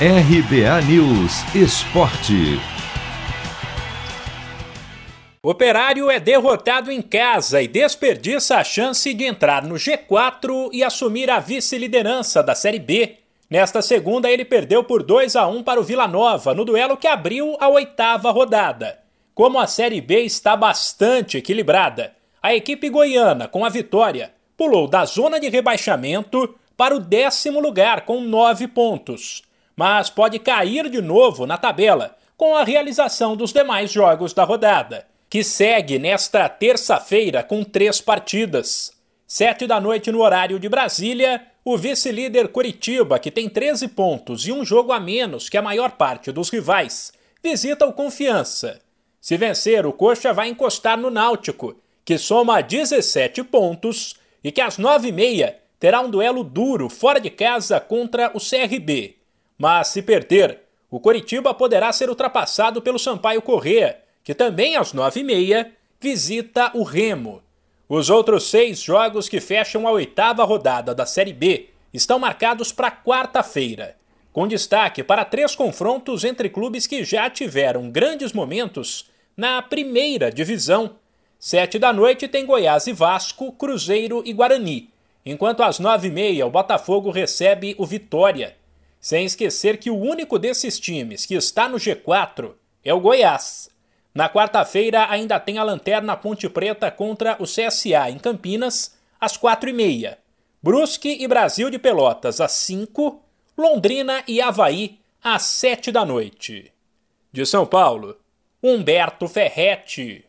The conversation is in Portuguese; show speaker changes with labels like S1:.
S1: RBA News Esporte.
S2: Operário é derrotado em casa e desperdiça a chance de entrar no G4 e assumir a vice-liderança da Série B. Nesta segunda, ele perdeu por 2 a 1 para o Vila Nova, no duelo que abriu a oitava rodada. Como a Série B está bastante equilibrada, a equipe goiana, com a vitória, pulou da zona de rebaixamento para o décimo lugar com nove pontos mas pode cair de novo na tabela com a realização dos demais jogos da rodada, que segue nesta terça-feira com três partidas. Sete da noite no horário de Brasília, o vice-líder Curitiba, que tem 13 pontos e um jogo a menos que a maior parte dos rivais, visita o Confiança. Se vencer, o Coxa vai encostar no Náutico, que soma 17 pontos e que às nove e meia terá um duelo duro fora de casa contra o CRB. Mas se perder, o Coritiba poderá ser ultrapassado pelo Sampaio Corrêa, que também às nove e meia visita o Remo. Os outros seis jogos que fecham a oitava rodada da Série B estão marcados para quarta-feira, com destaque para três confrontos entre clubes que já tiveram grandes momentos na primeira divisão. Sete da noite tem Goiás e Vasco, Cruzeiro e Guarani, enquanto às nove e meia o Botafogo recebe o Vitória. Sem esquecer que o único desses times que está no G4 é o Goiás. Na quarta-feira ainda tem a lanterna Ponte Preta contra o CSA em Campinas, às quatro e meia. Brusque e Brasil de Pelotas às cinco, Londrina e Havaí às sete da noite. De São Paulo, Humberto Ferretti.